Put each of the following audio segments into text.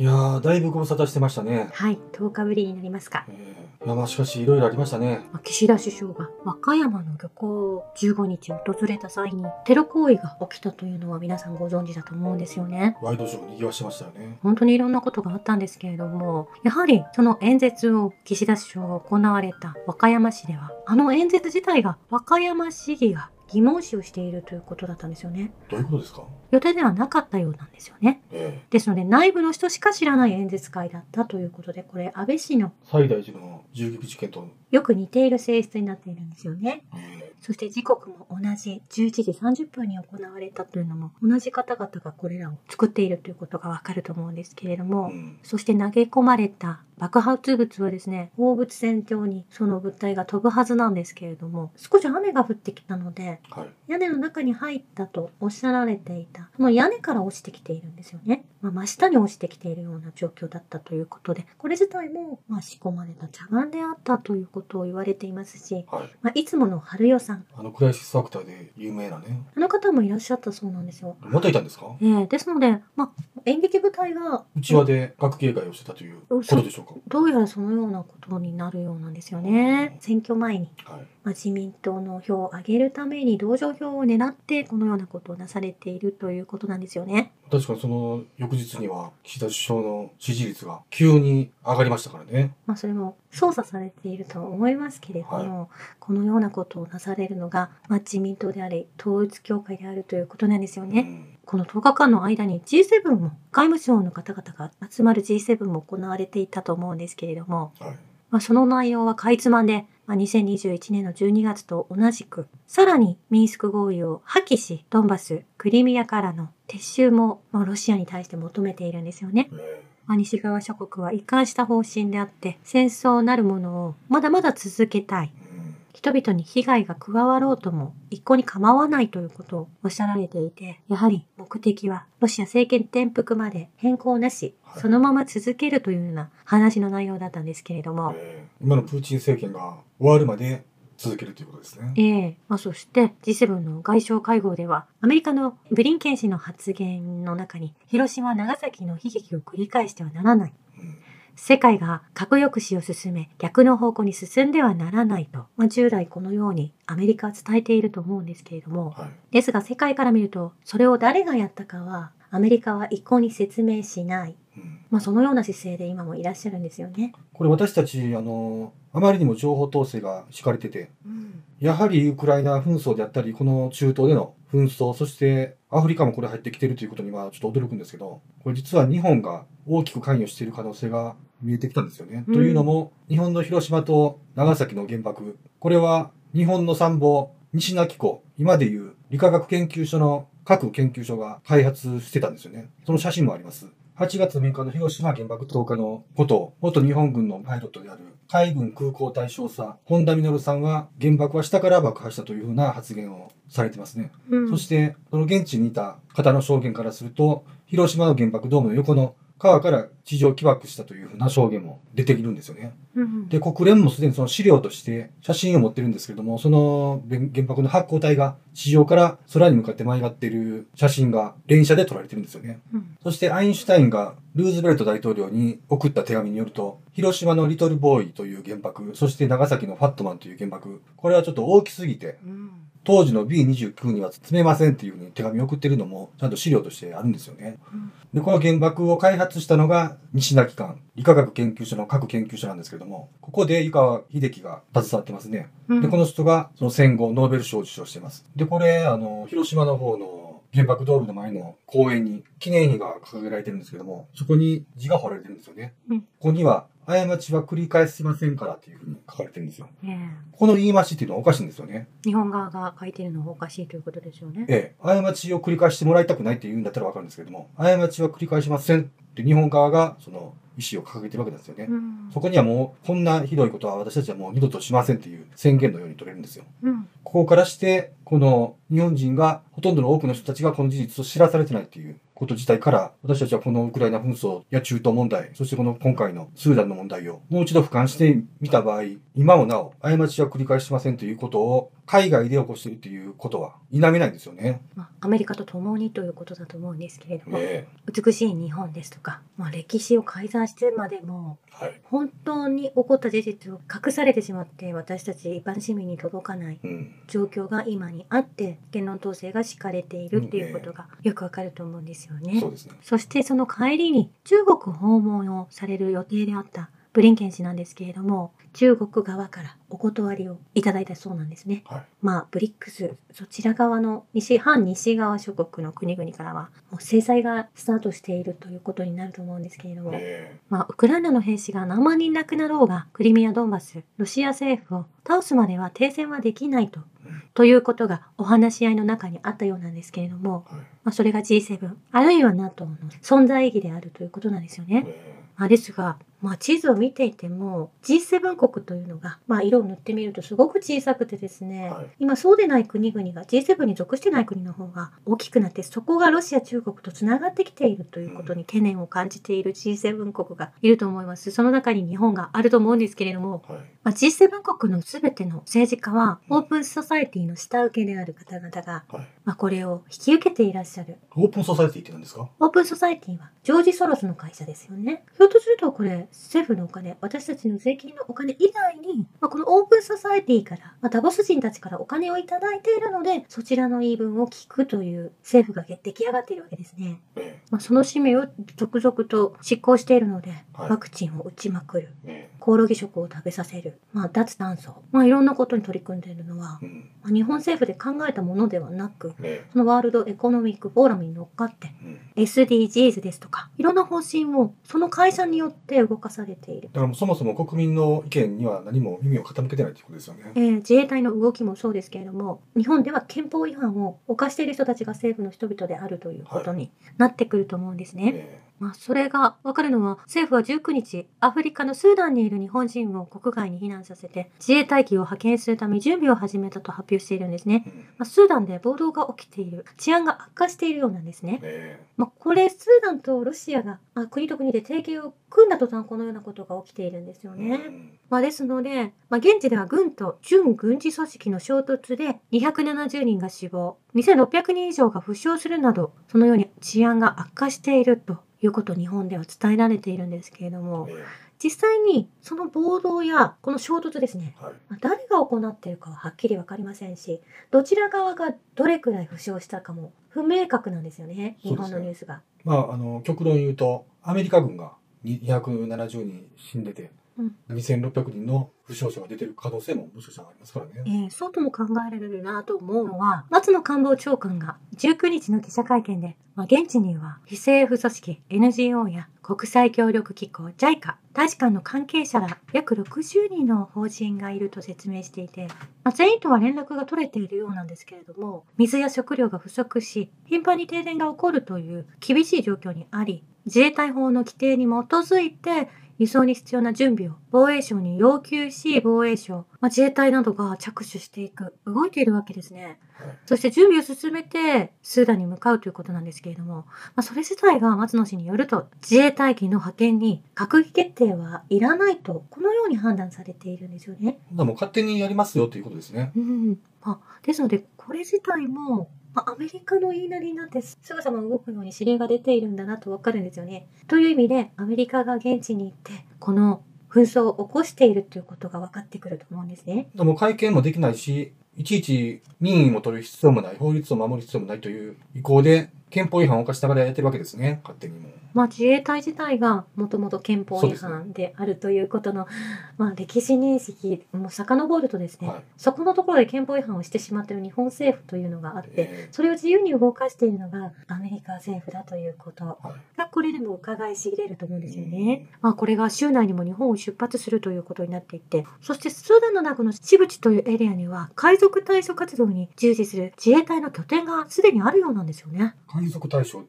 いやー、だいぶご無沙汰してましたね。はい、10日ぶりになりますか。えー、いや、まあしかし、いろいろありましたね。まあ岸田首相が和歌山の漁港を15日訪れた際にテロ行為が起きたというのは皆さんご存知だと思うんですよね。ワイドショーにぎわしてましたよね。本当にいろんなことがあったんですけれども、やはりその演説を岸田首相が行われた和歌山市では、あの演説自体が和歌山市議が疑問視をしているということだったんですよね。どういうことですか？予定ではなかったようなんですよね。えですので内部の人しか知らない演説会だったということで、これ安倍氏のー、最大寺の銃撃事件と、よく似ている性質になっているんですよね。えそして時刻も同じ11時30分に行われたというのも同じ方々がこれらを作っているということがわかると思うんですけれどーも、うん、そして投げ込まれた爆発物はですね、放物線上にその物体が飛ぶはずなんですけれども、少し雨が降ってきたので、はい。屋根の中に入ったとおっしゃられていた、その屋根から落ちてきているんですよね。まあ、真下に落ちてきているような状況だったということで、これ自体も、まあ、仕込まれた茶番であったということを言われていますし、はい。まあ、いつもの春代さん、あのクライシスアクターで有名なね。あの方もいらっしゃったそうなんですよ。またいたんですか？ええですので、まあ、演劇部隊が、内輪で学芸会をしてたということでしょうか？どうやらそのようなことになるようなんですよね。選挙前に。はい。まあ、自民党の票を上げるために同情票を狙ってこのようなことをなされているということなんですよね。確かにその翌日には岸田首相の支持率が急に上がりましたからね。まあそれも操作されているとは思いますけれども、このようなことをなされるのが、まあ、自民党であり統一教会であるということなんですよね。うんこの10日間の間に G7 も外務省の方々が集まる G7 も行われていたと思うんですけれども、はい。まあ、その内容はかいつまんで、まあ、2021年の12月と同じく、さらにミンスク合意を破棄し、ドンバス、クリミアからの撤収も、まあ、ロシアに対して求めているんですよね。えまあ、西側諸国は一貫した方針であって、戦争なるものをまだまだ続けたい。人々に被害が加わろうとも一向に構わないということをおっしゃられていて、やはり目的はロシア政権転覆まで変更なし、はいそのまま続けるというような話の内容だったんですけれども、えー今のプーチン政権が終わるまで続けるということですね。ええまあ、そして G7 の外相会合では、アメリカのブリンケン氏の発言の中に、広島、長崎の悲劇を繰り返してはならない。うん世界が核抑止を進め、逆の方向に進んではならないと、まあ、従来このようにアメリカは伝えていると思うんですけれども、はい。ですが世界から見ると、それを誰がやったかは、アメリカは一向に説明しない。うんまあ、そのような姿勢で今もいらっしゃるんですよね。これ私たち、あの、あまりにも情報統制が敷かれてて、やはりウクライナ紛争であったり、この中東での紛争、そしてアフリカもこれ入ってきてるということにはちょっと驚くんですけど、これ実は日本が大きく関与している可能性が見えてきたんですよね。うんというのも、日本の広島と長崎の原爆、これは日本の参謀、西名紀子、今でいう理化学研究所の各研究所が開発してたんですよね。その写真もあります。8月6日の広島原爆投下のことを、元日本軍のパイロットである海軍空港隊少佐、本田実さんは原爆は下から爆破したというふうな発言をされてますね。うんそして、その現地にいた方の証言からすると、広島の原爆ドームの横の川から地上起爆したというふうな証言も出てくるんですよね。うんで、国連もすでにその資料として写真を持ってるんですけれども、その原爆の発光体が地上から空に向かって舞い上がっている写真が連写で撮られてるんですよね。うんそしてアインシュタインがルーズベルト大統領に送った手紙によると、広島のリトルボーイという原爆、そして長崎のファットマンという原爆、これはちょっと大きすぎて、うん当時の B29 には詰めませんっていうふうに手紙を送ってるのも、ちゃんと資料としてあるんですよね。うんで、この原爆を開発したのが西名機関、理化学研究所の各研究所なんですけども、ここで湯川秀樹が携わってますね。うんで、この人がその戦後ノーベル賞を受賞しています。で、これ、あの、広島の方の原爆ドームの前の公園に記念碑が掲げられてるんですけども、そこに字が彫られてるんですよね。うんここには、過ちは繰り返しませんからっていうふうに書かれてるんですよ。ええこの言い回しっていうのはおかしいんですよね。日本側が書いてるのはおかしいということですよね。ええ、過ちを繰り返してもらいたくないって言うんだったらわかるんですけれども、過ちは繰り返しませんって日本側がその意思を掲げてるわけですよね。うんそこにはもう、こんなひどいことは私たちはもう二度としませんっていう宣言のように取れるんですよ。うんここからして、この日本人が、ほとんどの多くの人たちがこの事実を知らされてないっていうこと自体から、私たちはこのウクライナ紛争や中東問題、そしてこの今回のスーダンの問題をもう一度俯瞰してみた場合、今もなお過ちは繰り返しませんということを海外で起こしているということは否めないんですよね。まあ、アメリカと共にということだと思うんですけれども、え美しい日本ですとか、まあ、歴史を改ざんしてまでもえはい。本当に起こった事実を隠されてしまって私たち一般市民に届かないうん。状況が今にあって言論統制が敷かれているっていうことがよくわかると思うんですよね。ね。そしてその帰りに中国訪問をされる予定であったブリンケン氏なんですけれども中国側からお断りをいただいたそうなんですね。はい。まあブリックスそちら側の西反西側諸国の国々からはもう制裁がスタートしているということになると思うんですけれども、えまあ、ウクライナの兵士が何万人亡くなろうが、クリミア・ドンバス、ロシア政府を倒すまでは停戦はできないとうん、ということがお話し合いの中にあったようなんですけれども、えはい。まあ、それが G7、あるいは NATO の存在意義であるということなんですよね。えまあ、ですが、まあ、地図を見ていても G7 国というのが、まあ、色を塗ってみるとすごく小さくてですね、はい今そうでない国々が G7 に属してない国の方が大きくなってそこがロシア中国とつながってきているということに懸念を感じている G7 国がいると思いますその中に日本があると思うんですけれども、えはい。まあ、G7 国の全ての政治家はオープンソサイティの下請けである方々が、はい。まあ、これを引き受けていらっしゃるオープンソサイティって何ですか？オープンソサイティはジョージ・ソロスの会社ですよね。ひょっとするとこれ政府のお金、私たちの税金のお金以外に、まあ、このオープンソサイティから、まあ、ダボス人たちからお金をいただいているので、そちらの言い分を聞くという政府が出来上がっているわけですね。えまあ、その使命を続々と執行しているので、はいワクチンを打ちまくる。ええコオロギ食を食べさせる。まあ、脱炭素。まあ、いろんなことに取り組んでいるのは。まあ日本政府で考えたものではなく、えそのワールドエコノミックフォーラムに乗っかって。SDGs ですとか、いろんな方針をその会社によって動かされている。だからもうそもそも国民の意見には何も耳を傾けてないということですよね。えー自衛隊の動きもそうですけれども、日本では憲法違反を犯している人たちが政府の人々であるということになってくると思うんですね。えまあ、それがわかるのは、政府は19日、アフリカのスーダンにいる日本人を国外に避難させて、自衛隊機を派遣するため準備を始めたと発表しているんですね。まあ、スーダンで暴動が起きている、治安が悪化しているようなんですね。えまあ、これ、スーダンとロシアが、まあ、国と国で提携を組んだ途端、このようなことが起きているんですよえね。うんまあ、ですので、まあ、現地では軍と準軍事組織の衝突で270人が死亡、2600人以上が負傷するなど、そのように治安が悪化しているということを日本では伝えられているんですけれども、え実際にその暴動やこの衝突ですね、えはい。まあ誰が行っているかははっきりわかりませんし、どちら側がどれくらい負傷したかも不明確なんですよね、日本のニュースが。まあ、あの、極論言うと、アメリカ軍が270人死んでて、うん2600人の負傷者が出てる可能性ももしかしたらありますからえね。ーそうとも考えられるなと思うのは、松野官房長官が19日の記者会見で、まあ、現地には非政府組織 NGO や国際協力機構 JICA、大使館の関係者ら約60人の法人がいると説明していて、まあ、全員とは連絡が取れているようなんですけれども、水や食料が不足し、頻繁に停電が起こるという厳しい状況にあり、自衛隊法の規定に基づいて輸送に必要な準備を防衛省に要求し、防衛省、まあ、自衛隊などが着手していく、動いているわけですね。はい。そして準備を進めて、スーダンに向かうということなんですけれども、まあ、それ自体が松野氏によると、自衛隊機の派遣に閣議決定はいらないと、このように判断されているんですよね。ほんならもう勝手にやりますよということですね。うん。まあ、ですので、これ自体も、まあ、アメリカの言いなりになってすぐさま動くように指令が出ているんだなとわかるんですよね。という意味で、アメリカが現地に行って、この紛争を起こしているということが分かってくると思うんですね。でも会見もできないし、いちいち民意も取る必要もない、法律を守る必要もないという意向で、憲法違反を犯しながらやってるわけですね、勝手にもう。まあ、自衛隊自体がもともと憲法違反であるということの、まあ、歴史認識も遡るとですね、はいそこのところで憲法違反をしてしまっている日本政府というのがあって、えそれを自由に動かしているのがアメリカ政府だということ。がこれでも伺い知れると思うんですよね。まあ、これが週内にも日本を出発するということになっていて、そしてスーダンの中のジブチというエリアには海賊対処活動に従事する自衛隊の拠点がすでにあるようなんですよね。海賊対象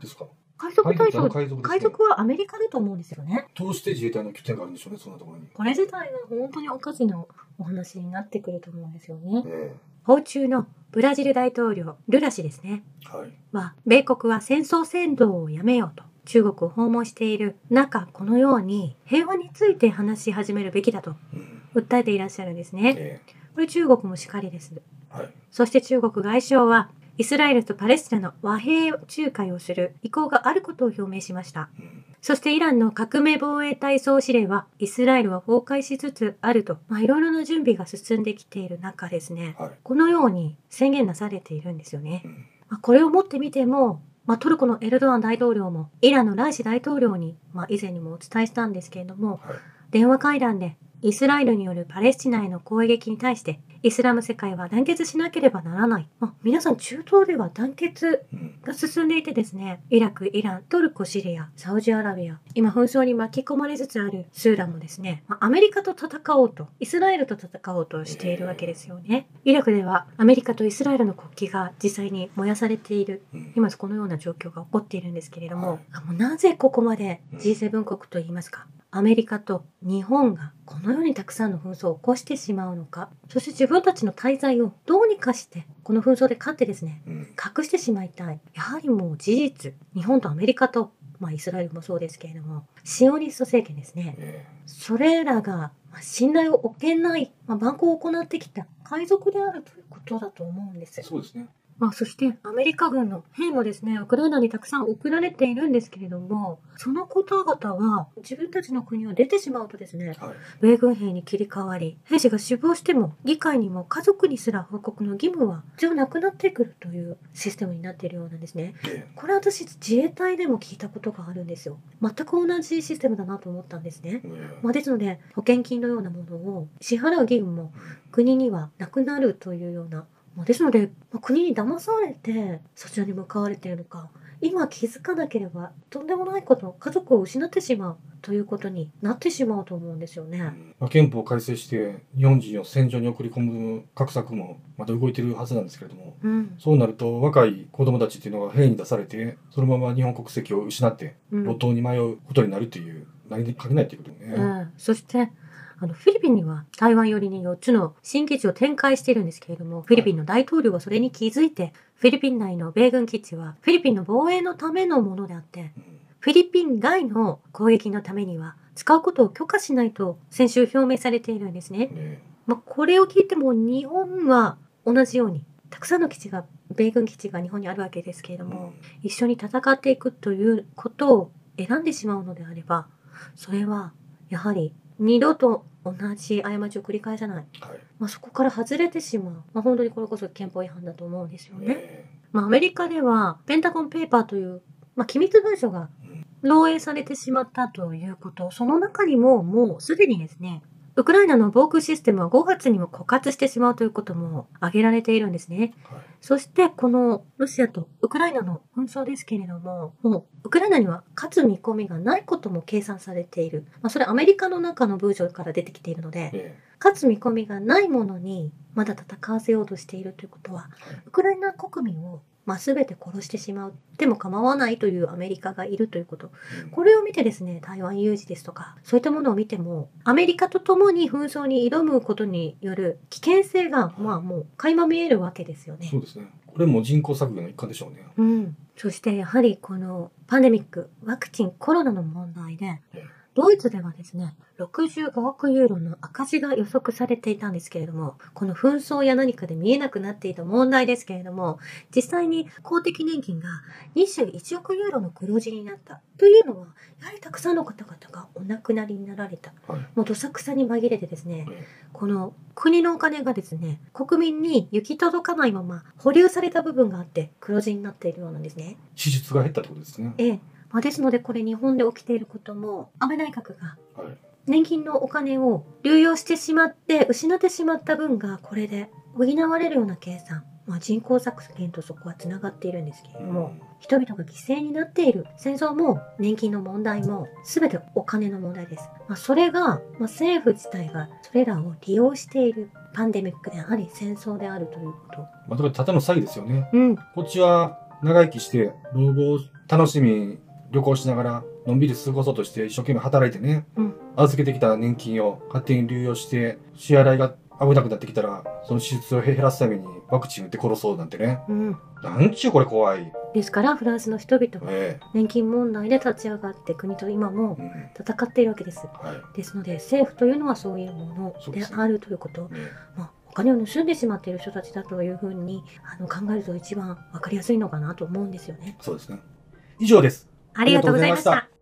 ですか？海賊対処、海賊海賊はアメリカだと思うんですよね。どうして自衛隊の拠点があるんでしょうね、そんなところに。これ自体が本当におかしなお話になってくると思うんですよね。え訪中のブラジル大統領ルラ氏ですね。はい。は、米国は戦争扇動をやめようと。中国を訪問している中、このように平和について話し始めるべきだとうん。訴えていらっしゃるんですね。えこれ中国もしかりです。えはい。そして中国外相は、イスラエルとパレスチナの和平仲介をする意向があることを表明しました。うん。そしてイランの革命防衛隊総司令は、イスラエルは崩壊しつつあると、まあ、いろいろな準備が進んできている中ですね、はい。このように宣言なされているんですよねう。ん。まあ、これをもってみても、まあ、トルコのエルドアン大統領も、イランのライシ大統領に、まあ、以前にもお伝えしたんですけれども、はい。電話会談で、イスラエルによるパレスチナへの攻撃に対して、イスラム世界は団結しなければならない。まあ、皆さん中東では団結うん。が進んでいてですね、イラク、イラン、トルコ、シリア、サウジアラビア、今紛争に巻き込まれつつあるスーダンもですね、まあアメリカと戦おうと、イスラエルと戦おうとしているわけですよね。イラクではアメリカとイスラエルの国旗が実際に燃やされている、うん。今このような状況が起こっているんですけれども、もうなぜここまでうん G7 国といいますか、アメリカと日本がこのようにたくさんの紛争を起こしてしまうのか、そして自分たちの滞在をどうにかして、この紛争で勝ってですね、うん。隠してしまいたい。やはりもう事実、日本とアメリカと、まあイスラエルもそうですけれども、シオニスト政権ですね。えそれらがまあ信頼を置けない、まあ、蛮行を行ってきた海賊であるということだと思うんですえ。。そうですね。まあそしてアメリカ軍の兵もですね、ウクライナにたくさん送られているんですけれども、その方々は自分たちの国を出てしまうとですね、はい。米軍兵に切り替わり、兵士が死亡しても、議会にも家族にすら報告の義務は一応なくなってくるというシステムになっているようなんですね。えこれ私自衛隊でも聞いたことがあるんですよ。全く同じシステムだなと思ったんですねえ。。えまあ、ですので、保険金のようなものを支払う義務も国にはなくなるというような、まあ、ですので、まあ、国に騙されてそちらに向かわれているのか、今気づかなければとんでもないこと、家族を失ってしまうということになってしまうと思うんですよね。まあ、憲法を改正して日本人を戦場に送り込む画策もまた動いてるはずなんですけれどもうん。そうなると若い子供たちっていうのが兵に出されてそのまま日本国籍を失ってうん路頭に迷うことになるというなりかねないということね。うん、そしてあのフィリピンには台湾寄りに4つの新基地を展開しているんですけれどもフィリピンの大統領はそれに気づいてフィリピン内の米軍基地はフィリピンの防衛のためのものであってうん。フィリピン外の攻撃のためには使うことを許可しないと先週表明されているんですね。ね。まあ、これを聞いても日本は同じようにたくさんの基地が米軍基地が日本にあるわけですけれども、一緒に戦っていくということを選んでしまうのであればそれはやはり二度と同じ過ちを繰り返さない、はい。まあ、そこから外れてしまう、まあ、本当にこれこそ憲法違反だと思うんですよね。ね。まあ、アメリカではペンタゴンペーパーという、まあ、機密文書が漏洩されてしまったということ。その中にももうすでにですねウクライナの防空システムは5月にも枯渇してしまうということも挙げられているんですね。はいそしてこのロシアとウクライナの紛争ですけれども、もうウクライナには勝つ見込みがないことも計算されている。まあ、それはアメリカの中の文書から出てきているので、ね勝つ見込みがないものにまだ戦わせようとしているということは、ウクライナ国民をまあ、全て殺してしまうでも構わないというアメリカがいるということうんこれを見てですね台湾有事ですとかそういったものを見てもアメリカと共に紛争に挑むことによる危険性がまあもう垣間見えるわけですよねそ。うですね。これも人口削減の一環でしょうね。うん、そしてやはりこのパンデミックワクチンコロナの問題でええドイツではですね65億ユーロの赤字が予測されていたんですけれどもこの紛争や何かで見えなくなっていた問題ですけれども実際に公的年金が21億ユーロの黒字になったというのはやはりたくさんの方々がお亡くなりになられたはい。もうどさくさに紛れてですねえこの国のお金がですね国民に行き届かないまま保留された部分があって黒字になっているようなんですね。支出が減ったってことですね。ええまあ、ですのでこれ日本で起きていることも安倍内閣がはい。年金のお金を流用してしまって失ってしまった分がこれで補われるような計算、まあ、人口削減とそこはつながっているんですけれども、人々が犠牲になっている戦争も年金の問題も全てお金の問題です。まあ、それが、まあ、政府自体がそれらを利用しているパンデミックであり戦争であるということ。まあ、だからただの詐欺ですよね。うん、こっちは長生きして、老後を楽しみに旅行しながら、のんびり過ごそうとして一生懸命働いてね、うん預けてきた年金を勝手に流用して、支払いが危なくなってきたら、その手術を減らすためにワクチン打って殺そうなんてね。うん。なんちゅうこれ怖い。ですから、フランスの人々はえ年金問題で立ち上がって国と今も。戦っているわけです。はい。ですので、政府というのはそういうものであるということ。ねまあ、お金を盗んでしまっている人たちだというふうにあの考えると一番わかりやすいのかなと思うんですよね。そうですね。以上です。ありがとうございました。